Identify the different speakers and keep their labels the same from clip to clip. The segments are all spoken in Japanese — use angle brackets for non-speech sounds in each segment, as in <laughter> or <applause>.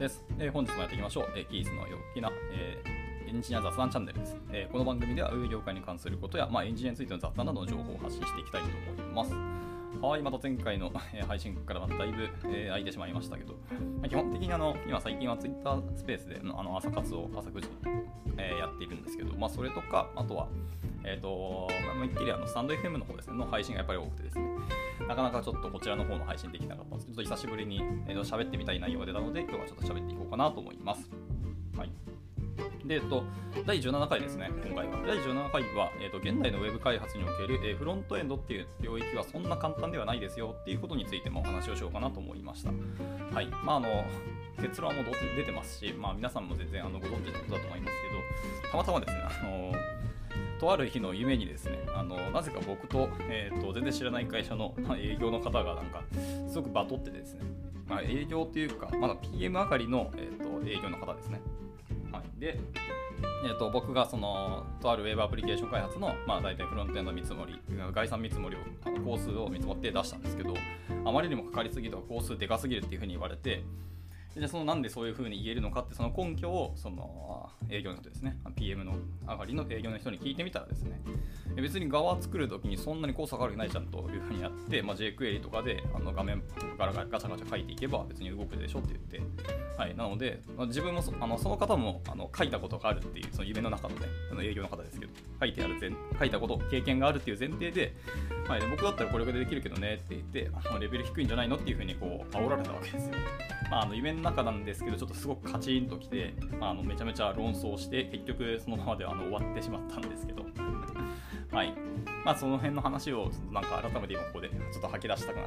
Speaker 1: です。えー、本日もやっていきましょう。えー、キースの陽気な、えー、エンジニア雑談チャンネルです。えー、この番組では運業界に関することや、まあ、エンジニアについての雑談などの情報を発信していきたいと思います。はい、また前回の、<laughs> えー、配信からだいぶ、えー、空いてしまいましたけど、まあ、基本的にあの今最近は Twitter スペースであの朝活を朝9時に、えー、やっているんですけど、まあ、それとか、あとは、えっ、ー、と、まあ、一気にあのスタンド FM の方ですね、の配信がやっぱり多くてですね、なかなかちょっとこちらの方の配信できなかったんですけど、ちょっと久しぶりに、えー、と喋ってみたい内容が出たので、今日はちょっと喋っていこうかなと思います。はい。で、えっと、第17回ですね、今回は。第17回は、えっと、現代のウェブ開発における、えー、フロントエンドっていう領域はそんな簡単ではないですよっていうことについてもお話をしようかなと思いました。はい。まあ、あの、結論はもう出てますし、まあ、皆さんも全然あのご存知のことだと思いますけど、たまたまですね、あのとある日の夢にですね、あのなぜか僕と,、えーと、全然知らない会社の、営業の方がなんかすごくバトってですね、まあ、営業というか、まだ PM 上がりの、えーと、営業の方ですね。はい、で、えーと、僕がそのとあるウェブアプリケーション開発の、まあ、大体フロントエンド見積もり、概算見積もりを、あの工数を見積もって出したんですけど、あまりにもかかりすぎとか工数でかすぎるっていうふうに言われて、でそのなんでそういうふうに言えるのかってその根拠をその営業の人ですね。PM の上がりの営業の人に聞いてみたらですね。別に側作るときにそんなにコースかかるないじゃんというふうにやって、まあ、jQuery とかであの画面ガラガチャガチャ書いていけば別に動くでしょって言って、はい、なので、まあ、自分もそあのその方もあの書いたことがあるっていうその夢の中のねあの営業の方ですけど書いてある前書いたこと経験があるっていう前提で、はい、僕だったらこれができるけどねって言ってあのレベル低いんじゃないのっていうふうにこう煽られたわけですよ、まあ、あの夢の中なんですけどちょっとすごくカチンときて、あ、のめちゃめちゃ論争して結局そのままであの終わってしまったんですけど <laughs> はい。まあ、その辺の話を、なんか改めて今ここでちょっと吐き出したくなっ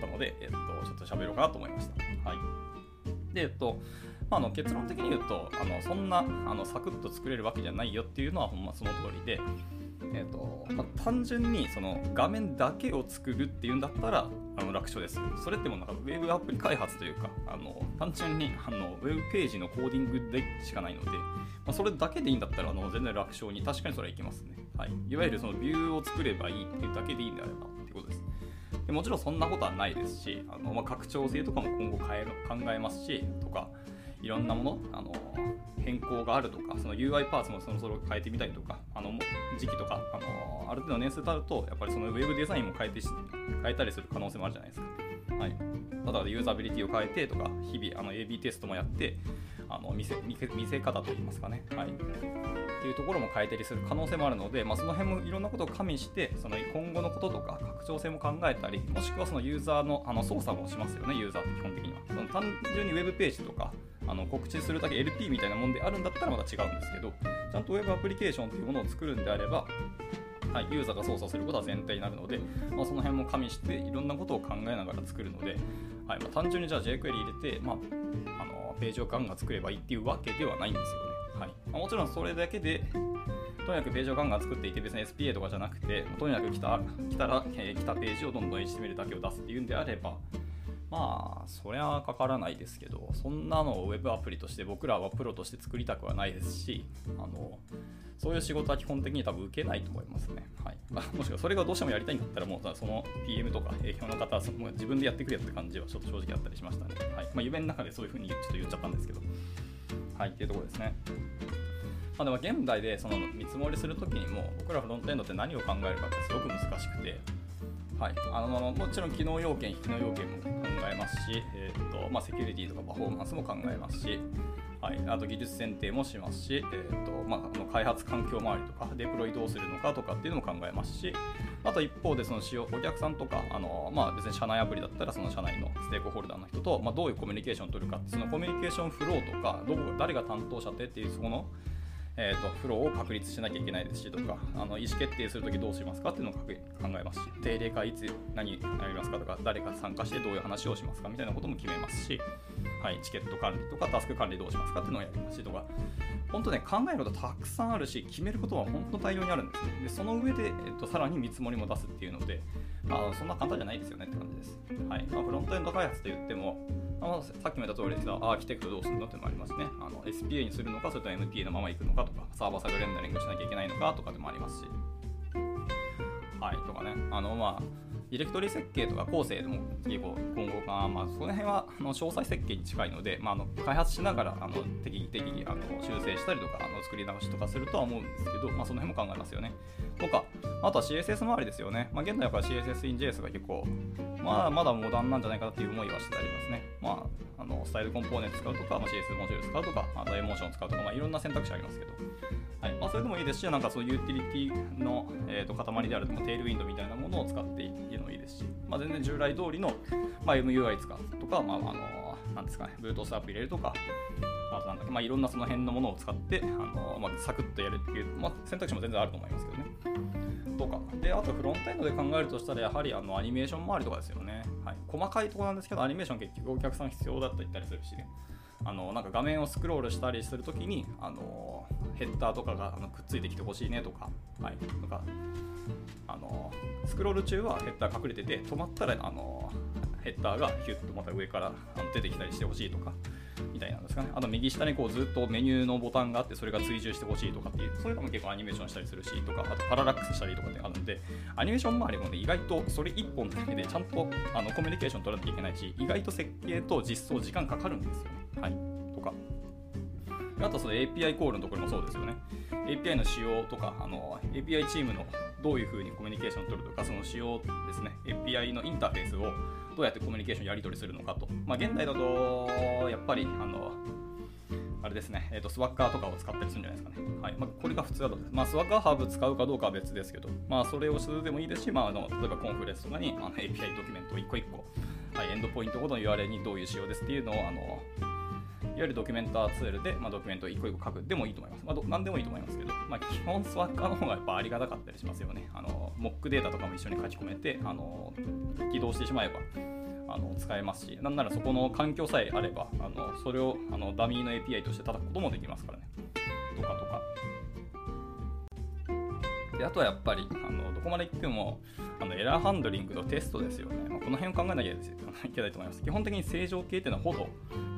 Speaker 1: たので、えっと、ちょっと喋ろうかなと思いました。はい。で、えっと、ま、あの結論的に言うと、あのそんなあのサクッと作れるわけじゃないよっていうのはほんまその通りで、えーとまあ、単純にその画面だけを作るっていうんだったらあの楽勝です。それってもなんかウェブアプリ開発というかあの単純にあのウェブページのコーディングでしかないので、まあ、それだけでいいんだったらあの全然楽勝に確かにそれはいきますね。はい、いわゆるそのビューを作ればいいっていうだけでいいんであればっていうことです。でもちろんそんなことはないですし、あのまあ、拡張性とかも今後変え考えますし、とか、いろんなもの、あの変更があるとか、その UI パーツもそろそろ変えてみたりとか、あの時期とか、あのある程度年数経ると、やっぱりそのウェブデザインも変えて変えたりする可能性もあるじゃないですか。はい、例えばユーザビリティを変えてとか、日々あの AB テストもやって、あの見せ見せ方といいますかね、はい、っていうところも変えたりする可能性もあるので、まあ、その辺もいろんなことを加味して、その今後のこととか拡張性も考えたり、もしくはそのユーザーのあの操作もしますよね、ユーザーって基本的には。その単純にウェブページとか、あの告知するだけ LP みたいなもんであるんだったらまた違うんですけど、ちゃんと Web アプリケーションというものを作るんであれば、はい、ユーザーが操作することは前提になるので、まあ、その辺も加味していろんなことを考えながら作るので、はいまあ、単純にじゃあ jQuery 入れて、まあ、あのページをガンガン作ればいいっていうわけではないんですよね。はいまあ、もちろんそれだけでとにかくページをガンガン作っていて別に SPA とかじゃなくてとにかく来た来たら、えー、来たページをどんどん HTML だけを出すっていうんであればまあ、そりゃかからないですけど、そんなのを Web アプリとして僕らはプロとして作りたくはないですし、あのそういう仕事は基本的に多分受けないと思いますね。はい、<laughs> もしくはそれがどうしてもやりたいんだったら、もうその PM とか営業の方はその自分でやってくれって感じはちょっと正直あったりしましたね。はいまあ、夢の中でそういうふうにちょっと言っちゃったんですけど、はい、っていうところですね。まあ、でも現代でその見積もりするときにも僕らフロントエンドって何を考えるかってすごく難しくて、はい、あのもちろん機能要件、非機能要件も考えますし、えーとまあ、セキュリティとかパフォーマンスも考えますし、はい、あと技術選定もしますし、えーとまあ、の開発環境周りとか、デプロイどうするのかとかっていうのも考えますし、あと一方でその使用お客さんとか、あのまあ、別に社内アプリだったらその社内のステークホルダーの人と、まあ、どういうコミュニケーションを取るかそのコミュニケーションフローとかどこ誰が担当者でっていうそこのえーと、フローを確立しなきゃいけないですしとかあの意思決定するときどうしますか？っていうのを考えますし定例会いつ何やりますかとか誰が参加してどういう話をしますか？みたいなことも決めますし、はい、チケット管理とかタスク管理どうしますか？っていうのをやりますしとか本当ね考えることたくさんあるし決めることは本当大量にあるんですね。でその上で、えーと、さらに見積もりも出すっていうのであのそんな簡単じゃないですよねって感じです、はい。まあ、フロントエンド開発と言ってもまあ、さっきも言った通りですが、アーキテクトどうするのってのもありますね。あの SPA にするのか、それとも MPA のままいくのかとか、サーバーサイドレンダリングしなきゃいけないのかとかでもありますし、はい、とかね、あの、まあ、ディレクトリ設計とか構成でも結構今後かまあ、その辺はあの詳細設計に近いので、まあ、あの開発しながらあの適宜適宜あの修正したりとかあの作り直しとかするとは思うんですけど、まあ、その辺も考えますよね。とか、あとは CSS 周りですよね。まあ、現在は CSS in JS が結構、まあ、まだモダンなんじゃないかなっていう思いはしてありますね。まあ、あのスタイルコンポーネント使うとか、まあ、CSS モジュール使うとか、あとエモーション使うとか、まあ、いろんな選択肢ありますけど、はいまあ、それでもいいですし、なんかそういうユーティリティの、えー、と塊であるとテールウィンドみたいなものを使っているもいいですし、まあ、全然従来通りの、まあ、MUI 使うとか、まあ、あのなんですかね、ブートストアップ入れるとか、あとなんだっけ、まあ、いろんなその辺のものを使って、あのまあ、サクッとやるっていう、まあ、選択肢も全然あると思いますけどね。とか。で、あとフロントエンドで考えるとしたら、やはりあのアニメーション周りとかですよね。はい、細かいところなんですけど、アニメーション結局お客さん必要だったりするしね。あのなんか画面をスクロールしたりするときにあのヘッダーとかがあのくっついてきてほしいねとか、はい、なんかあのスクロール中はヘッダー隠れてて止まったらあのヘッダーがヒュッとまた上からあの出てきたりしてほしいとかみたいなんですかね。あと右下にこうずっとメニューのボタンがあってそれが追従してほしいとかっていうそういうのも結構アニメーションしたりするしとかあとパララックスしたりとかってあるんでアニメーション周りもね意外とそれ1本だけでちゃんとあのコミュニケーション取らなきゃいけないし意外と設計と実装時間かかるんですよね。はい。とか。あとその API コールのところもそうですよね。API の仕様とかあの API チームのどういうふうにコミュニケーションを取るとかその仕様ですね。API のインターフェースをどうやってコミュニケーションやり取りするのかと。まあ、現代だと、やっぱり、あの、あれですね、えーと、スワッカーとかを使ったりするんじゃないですかね。はい。まあ、これが普通だと、まあ、スワッカーハーブ使うかどうかは別ですけど、まあ、それをするでもいいですし、まあ、あの例えばコンフレンスとかにあの API ドキュメントを一個一個、はい、エンドポイントごとの URL にどういう仕様ですっていうのを、あのいわゆるドキュメンターツールで、まあ、ドキュメントを一個一個書くでもいいと思います。まあ、何でもいいと思いますけど、まあ、基本スワッカーの方がやっぱありがたかったりしますよね。あのモックデータとかも一緒に書き込めて、あの起動してしまえば、あの使えますし、なんならそこの環境さえあれば、あのそれをあのダミーの API として叩くこともできますからね。であとはやっぱりあのどこまで行ってもあのエラーハンドリングとテストですよね、まあ、この辺を考えなきゃ <laughs> いけないと思います。基本的に正常形っていうのはほど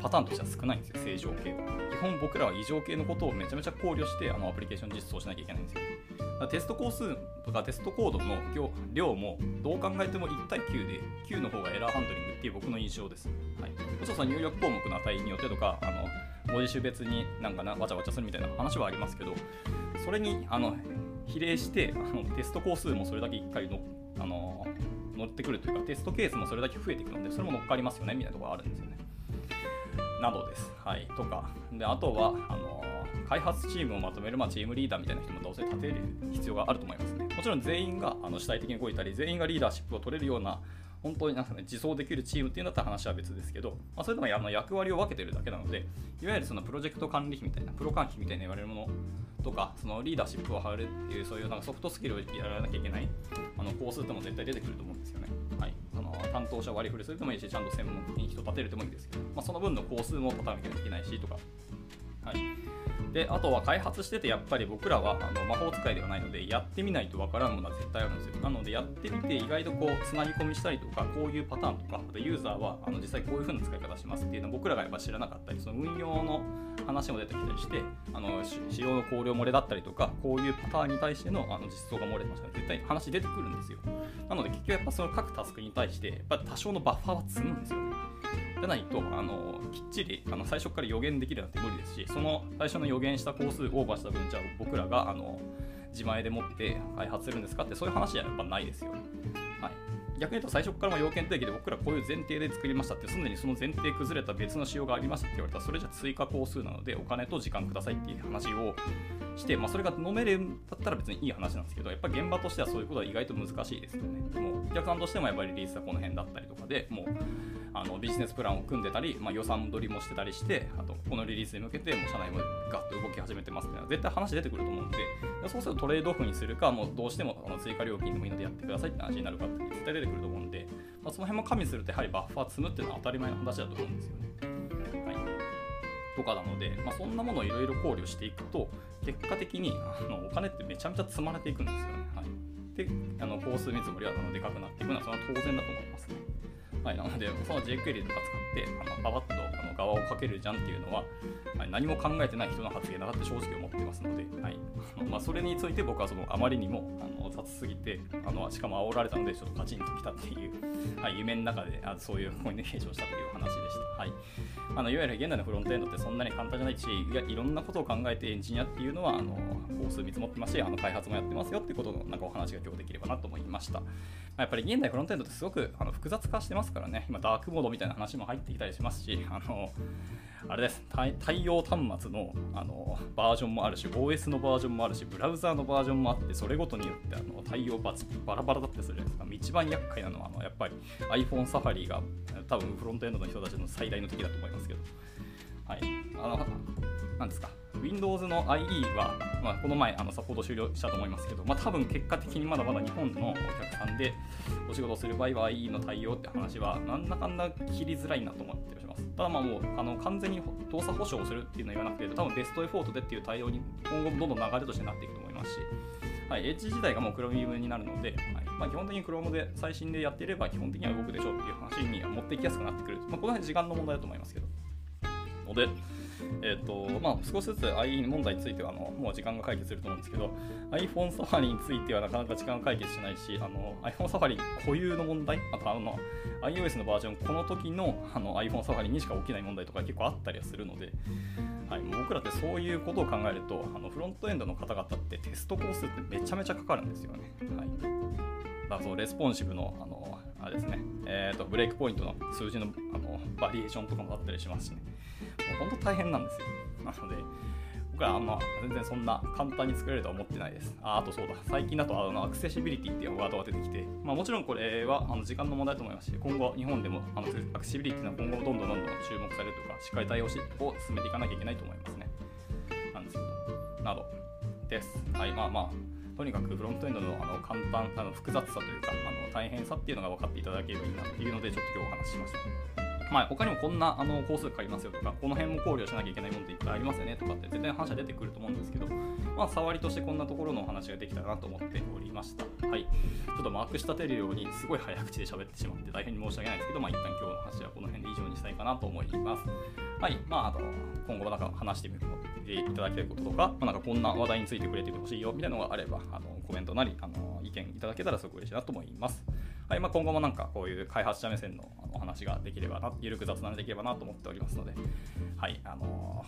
Speaker 1: パターンとしては少ないんですよ正常形は。基本僕らは異常形のことをめちゃめちゃ考慮してあのアプリケーション実装しなきゃいけないんですよ。テスト工数とかテストコードの量もどう考えても1対9で9の方がエラーハンドリングっていう僕の印象です。はい、もちろん入力項目の値によってとかあの文字種別になんかなわちゃわちゃするみたいな話はありますけどそれにあの比例してあのテスト工数もそれだけ1回のあの乗ってくるというかテストケースもそれだけ増えていくのでそれも乗っかりますよねみたいなところがあるんですよね。などです。はい、とかであとはあの開発チームをまとめる、まあ、チームリーダーみたいな人もどうせ立てる必要があると思いますね。もちろん全員があの主体的に動いたり、全員がリーダーシップを取れるような、本当になんか、ね、自走できるチームっていうんだったら話は別ですけど、まあ、それでもあの役割を分けてるだけなので、いわゆるそのプロジェクト管理費みたいな、プロ管費みたいな言われるものとか、そのリーダーシップを張るっていう、そういうなんかソフトスキルをやらなきゃいけないあのコースっても絶対出てくると思うんですよね。はい、その担当者割り振りするでもいいし、ちゃんと専門的に人立てるでもいいんですけど、まあ、その分の工数も立たなきゃいけないしとか、はい、であとは開発しててやっぱり僕らはあの魔法使いではないのでやってみないとわからんものは絶対あるんですよ。なのでやってみて意外とこうつなぎ込みしたりとかこういうパターンとかあとユーザーはあの実際こういう風な使い方しますっていうのを僕らがやっぱ知らなかったりその運用の話も出てきたりしてあの使用の考慮漏れだったりとかこういうパターンに対してのあの実装が漏れてました。絶対話出てくるんですよ。なので結局やっぱその各タスクに対してやっぱ多少のバッファーは積むんですよ。ねじゃないとあのきっちりあの最初から予言できるなんて無理ですしその最初の予言した工数オーバーした分じゃあ僕らがあの自前で持って開発するんですかってそういう話じゃやっぱないですよね。はい逆に言うと最初から要件定義で僕らこういう前提で作りましたってすでにその前提崩れた別の仕様がありましたって言われたらそれじゃ追加工数なのでお金と時間くださいっていう話をして、まあ、それが飲めるんだったら別にいい話なんですけどやっぱ現場としてはそういうことは意外と難しいですよね。もうお客さんとしてもやっぱりリリースはこの辺だったりとかでもうあのビジネスプランを組んでたり、まあ、予算取りもしてたりしてあとこのリリースに向けてもう社内もガッと動き始めてますっていうのは絶対話出てくると思うんでそうするとトレードオフにするかもうどうしてもあの追加料金でもいいのでやってくださいって話になるかって絶対出てくると思うんで、まあ、その辺も加味するとやはりバッファー積むっていうのは当たり前の話だと思うんですよね。はいとかなので、まあ、そんなものをいろいろ考慮していくと結果的にあのお金ってめちゃめちゃ積まれていくんですよね。はい、であの工数見積もりはあのでかくなっていくのはそれは当然だと思いますね。なので、その jQuery とか使って、あのパパッと泡をかけるじゃんっていうのは、はい、何も考えてない人の発言だなって正直思ってますので、はいまあ、それについて僕はそのあまりにもあの雑すぎてあのしかも煽られたのでちょっとカチンときたっていう、はい、夢の中であそういうコミュニケーションしたという話でした。はいあのいわゆる現代のフロントエンドってそんなに簡単じゃないしいやいろんなことを考えてエンジニアっていうのはあの工数見積もってますしあの開発もやってますよってことのなんかお話が今日できればなと思いました。やっぱり現代フロントエンドってすごくあの複雑化してますからね、今ダークモードみたいな話も入ってきたりしますし、あのあれです対応端末のあのバージョンもあるし、OS のバージョンもあるし、ブラウザーのバージョンもあって、それごとによってあの対応ババラバラだったりするじゃないですか。一番厄介なのはあのやっぱり iPhone サファリが多分フロントエンドの人たちの最大の敵だと思いますけど。はい、あのなんですか？Windows の IE は、まあ、この前あのサポート終了したと思いますけど、まあ、多分結果的にまだまだ日本のお客さんでお仕事をする場合は IE の対応って話はなんだかんだ切りづらいなと思ってします。ただまあもうあの完全に動作保証をするっていうのは言わなくて、多分ベストエフォートでっていう対応に今後どんどん流れとしてなっていくと思いますし、はい、エッジ自体がもう Chrome になるので、はいまあ、基本的に Chrome で最新でやっていれば基本的には動くでしょうっていう話に持っていきやすくなってくる。まあ、この辺時間の問題だと思いますけど。ので、えーとまあ、少しずつ IE 問題についてはあのもう時間が解決すると思うんですけど iPhone サファリについてはなかなか時間が解決しないしあの iPhone サファリ固有の問題あとあの iOS のバージョンこの時のあの iPhone サファリにしか起きない問題とか結構あったりはするので、はい、僕らってそういうことを考えるとあのフロントエンドの方々ってテストコストってめちゃめちゃかかるんですよね。はい、だからそうレスポンシブのあのあれですね、えーと、ブレイクポイントの数字のあのバリエーションとかもあったりしますしね、もう本当大変なんですよ。なので、僕はあんま全然そんな簡単に作れるとは思ってないです。ああとそうだ、最近だとあのアクセシビリティっていうワードが出てきて、まあ、もちろんこれはあの時間の問題だと思いますし、今後、日本でもあのアクセシビリティの今後どんどんどんどん注目されるとか、しっかり対応しを進めていかなきゃいけないと思いますね。なんですけど、などです。はい、まあまあ。とにかくフロントエンドのあの簡単あの複雑さというかあの大変さっていうのが分かっていただければいいなっていうのでちょっと今日お話ししました。まあ、他にもこんなあの工数かかりますよとか、この辺も考慮しなきゃいけないものっていっぱいありますよねとかって絶対話は出てくると思うんですけど、まあ、触りとしてこんなところのお話ができたらなと思っておりました。はい。ちょっとまくし立てるようにすごい早口で喋ってしまって大変に申し訳ないですけど、まあ、一旦今日の話はこの辺で以上にしたいかなと思います。はい。まあ、あと、今後なんか話してみるいただきたいこととか、まあ、なんかこんな話題について触れてほしいよみたいなのがあれば、あのコメントなりあの意見いただけたらすごく嬉しいなと思います。はいまあ、今後もなんかこういう開発者目線のお話ができればな、ゆるく雑談できればなと思っておりますので、はい、あの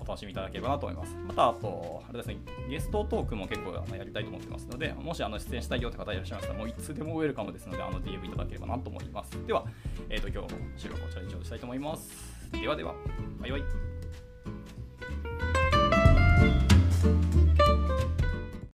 Speaker 1: ー、お楽しみいただければなと思います。また、あと、あれですね、ゲストトークも結構やりたいと思ってますので、もしあの出演したいよって方いらっしゃいましたら、もういつでもウェルカムですので、あの DM いただければなと思います。では、えーと、今日の収録をこちらに以上したいと思います。ではでは、バイバイ。